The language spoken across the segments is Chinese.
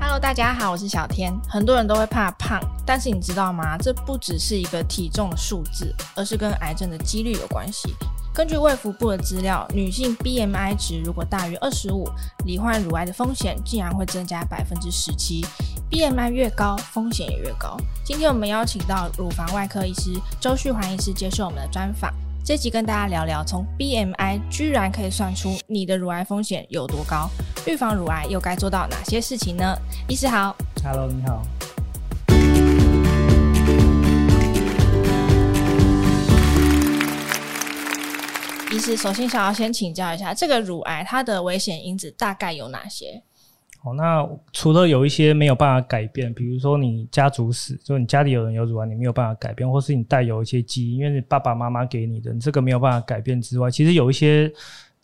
Hello，大家好，我是小天。很多人都会怕胖，但是你知道吗？这不只是一个体重的数字，而是跟癌症的几率有关系。根据卫福部的资料，女性 BMI 值如果大于二十五，罹患乳癌的风险竟然会增加百分之十七。BMI 越高，风险也越高。今天我们邀请到乳房外科医师周旭环医师接受我们的专访。这集跟大家聊聊，从 BMI 居然可以算出你的乳癌风险有多高，预防乳癌又该做到哪些事情呢？医师好，Hello，你好。医师，首先想要先请教一下，这个乳癌它的危险因子大概有哪些？哦，那除了有一些没有办法改变，比如说你家族史，就你家里有人有乳癌，你没有办法改变，或是你带有一些基因，因为你爸爸妈妈给你的，你这个没有办法改变之外，其实有一些。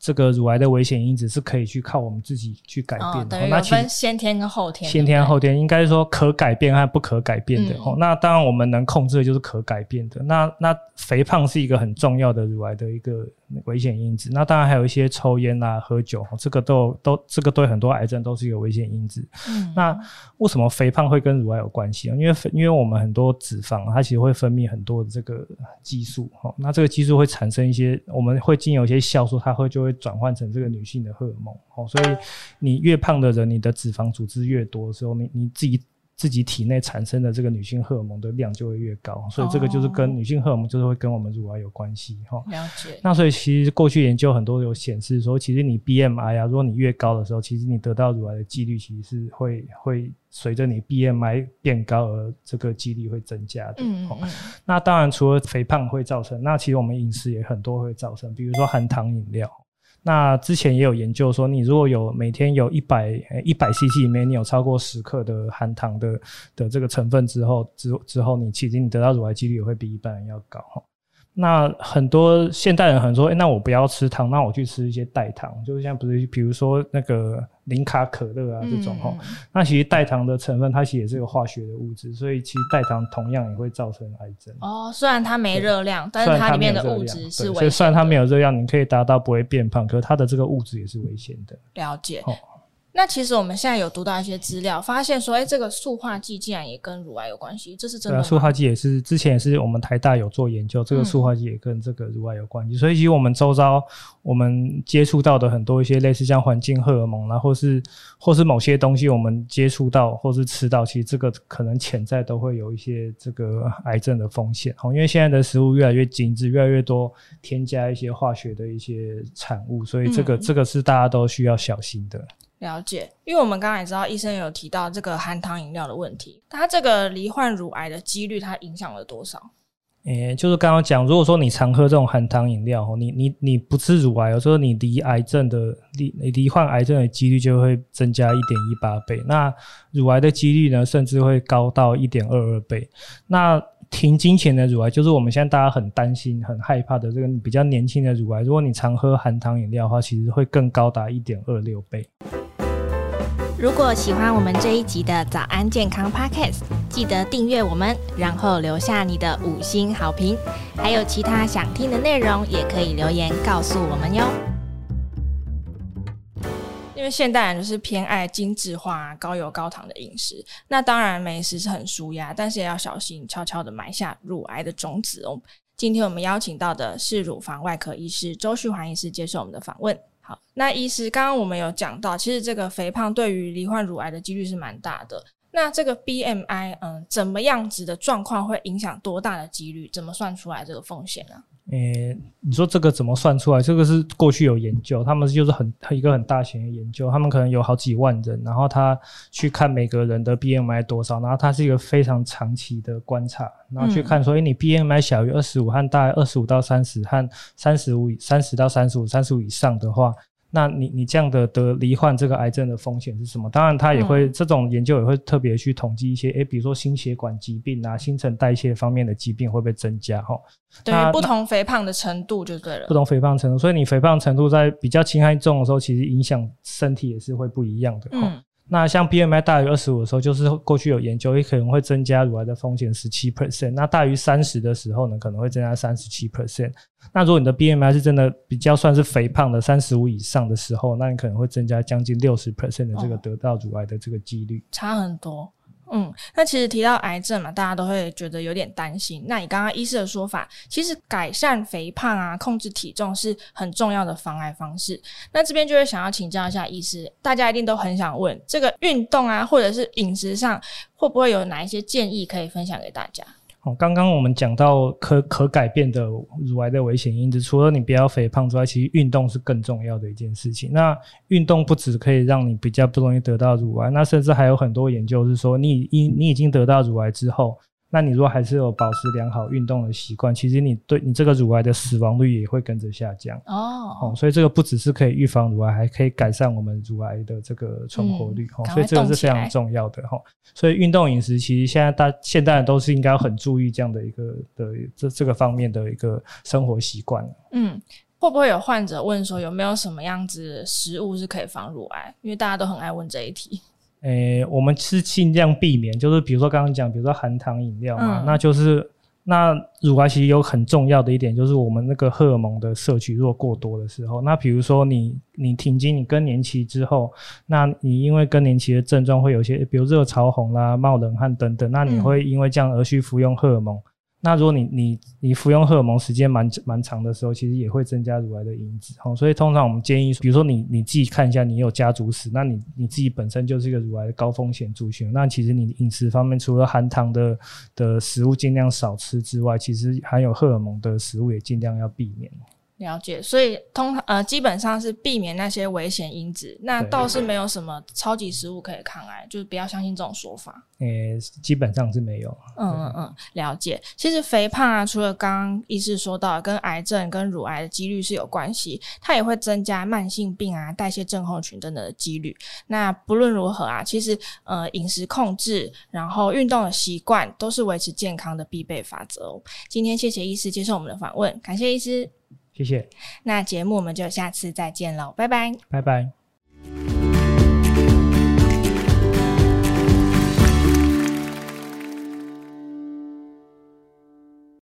这个乳癌的危险因子是可以去靠我们自己去改变的。哦，那分先天跟后天。先天后天应该说可改变和不可改变的。哦、嗯，那当然我们能控制的就是可改变的。那那肥胖是一个很重要的乳癌的一个危险因子。那当然还有一些抽烟啊、喝酒，这个都都这个对很多癌症都是一个危险因子。嗯，那为什么肥胖会跟乳癌有关系啊？因为因为我们很多脂肪它其实会分泌很多的这个激素。哈，那这个激素会产生一些，我们会经由一些酵素，它会就会。转换成这个女性的荷尔蒙，哦，所以你越胖的人，你的脂肪组织越多的时候，你你自己自己体内产生的这个女性荷尔蒙的量就会越高，所以这个就是跟女性荷尔蒙就是会跟我们乳癌有关系，哈。了解。那所以其实过去研究很多有显示说，其实你 BMI 啊，如果你越高的时候，其实你得到乳癌的几率其实是会会随着你 BMI 变高而这个几率会增加的。嗯，嗯。那当然除了肥胖会造成，那其实我们饮食也很多会造成，比如说含糖饮料。那之前也有研究说，你如果有每天有一百一百 CC 里面，你有超过十克的含糖的的这个成分之后，之之后你其实你得到乳癌几率也会比一般人要高。那很多现代人很说，哎、那我不要吃糖，那我去吃一些代糖，就是像不是，比如说那个零卡可乐啊这种哈、嗯。那其实代糖的成分，它其实也是个化学的物质，所以其实代糖同样也会造成癌症。哦，虽然它没热量，但是它里面的物质是危险的。所以虽然它没有热量，你可以达到不会变胖，可是它的这个物质也是危险的。了解。那其实我们现在有读到一些资料，发现说，哎，这个塑化剂竟然也跟乳癌有关系，这是真的塑化剂也是之前也是我们台大有做研究，这个塑化剂也跟这个乳癌有关系。嗯。所以其实我们周遭我们接触到的很多一些类似像环境荷尔蒙啊，或是或是某些东西，我们接触到或是吃到，其实这个可能潜在都会有一些这个癌症的风险。哦，因为现在的食物越来越精致，越来越多添加一些化学的一些产物，所以这个、嗯、这个是大家都需要小心的。了解，因为我们刚才也知道医生有提到这个含糖饮料的问题，它这个罹患乳癌的几率，它影响了多少？诶、就是刚刚讲，如果说你常喝这种含糖饮料，你你你不治乳癌，有时候你离癌症的罹罹患癌症的几率就会增加一点一八倍，那乳癌的几率呢，甚至会高到一点二二倍。那停经前的乳癌，就是我们现在大家很担心、很害怕的这个比较年轻的乳癌，如果你常喝含糖饮料的话，其实会更高达一点二六倍。如果喜欢我们这一集的早安健康 Podcast，记得订阅我们，然后留下你的五星好评。还有其他想听的内容，也可以留言告诉我们哟。因为现代人就是偏爱精致化、高油高糖的饮食，那当然美食是很舒压，但是也要小心，悄悄的埋下乳癌的种子哦。今天我们邀请到的是乳房外科医师周旭华医师接受我们的访问。好，那医师，刚刚我们有讲到，其实这个肥胖对于罹患乳癌的几率是蛮大的。那这个 BMI，嗯，怎么样子的状况会影响多大的几率？怎么算出来这个风险呢？诶、欸，你说这个怎么算出来？这个是过去有研究，他们就是很一个很大型的研究，他们可能有好几万人，然后他去看每个人的 BMI 多少，然后他是一个非常长期的观察，然后去看说，哎、嗯欸，你 BMI 小于二十五和大概二十五到三十和三十五三十到三十五三十五以上的话。那你你这样的得罹患这个癌症的风险是什么？当然，他也会、嗯、这种研究也会特别去统计一些，诶、欸，比如说心血管疾病啊、新陈代谢方面的疾病会不会增加？哈，对，不同肥胖的程度就对了。不同肥胖程度，所以你肥胖程度在比较轻还重的时候，其实影响身体也是会不一样的。嗯，那像 BMI 大于二十五的时候，就是过去有研究，也可能会增加乳癌的风险十七 percent。那大于三十的时候呢，可能会增加三十七 percent。那如果你的 BMI 是真的比较算是肥胖的三十五以上的时候，那你可能会增加将近六十 percent 的这个得到乳癌的这个几率。差很多。嗯，那其实提到癌症嘛，大家都会觉得有点担心。那你刚刚医师的说法，其实改善肥胖啊，控制体重是很重要的防癌方式。那这边就会想要请教一下医师，大家一定都很想问，这个运动啊，或者是饮食上，会不会有哪一些建议可以分享给大家？哦，刚刚我们讲到可可改变的乳癌的危险因子，除了你不要肥胖之外，其实运动是更重要的一件事情。那运动不止可以让你比较不容易得到乳癌，那甚至还有很多研究是说，你已你已经得到乳癌之后。那你如果还是有保持良好运动的习惯，其实你对你这个乳癌的死亡率也会跟着下降哦。哦，所以这个不只是可以预防乳癌，还可以改善我们乳癌的这个存活率哦。所以这个是非常重要的哈。所以运动饮食其实现在大现代人都是应该很注意这样的一个的这这个方面的一个生活习惯。嗯，会不会有患者问说有没有什么样子的食物是可以防乳癌？因为大家都很爱问这一题。诶、欸，我们是尽量避免，就是比如说刚刚讲，比如说含糖饮料嘛，嗯、那就是那乳癌其实有很重要的一点，就是我们那个荷尔蒙的摄取如果过多的时候，那比如说你你停经你更年期之后，那你因为更年期的症状会有些，比如热潮红啦、冒冷汗等等，那你会因为这样而去服用荷尔蒙。嗯那如果你你你服用荷尔蒙时间蛮蛮长的时候，其实也会增加乳癌的因子。好，所以通常我们建议，比如说你你自己看一下，你有家族史，那你你自己本身就是一个乳癌的高风险族群，那其实你饮食方面除了含糖的的食物尽量少吃之外，其实含有荷尔蒙的食物也尽量要避免。了解，所以通呃基本上是避免那些危险因子，那倒是没有什么超级食物可以抗癌，就是不要相信这种说法。诶、欸，基本上是没有。嗯嗯嗯，了解。其实肥胖啊，除了刚刚医师说到跟癌症跟乳癌的几率是有关系，它也会增加慢性病啊、代谢症候群等等的几率。那不论如何啊，其实呃饮食控制，然后运动的习惯，都是维持健康的必备法则哦。今天谢谢医师接受我们的访问，感谢医师。谢谢，那节目我们就下次再见喽，拜拜，拜拜。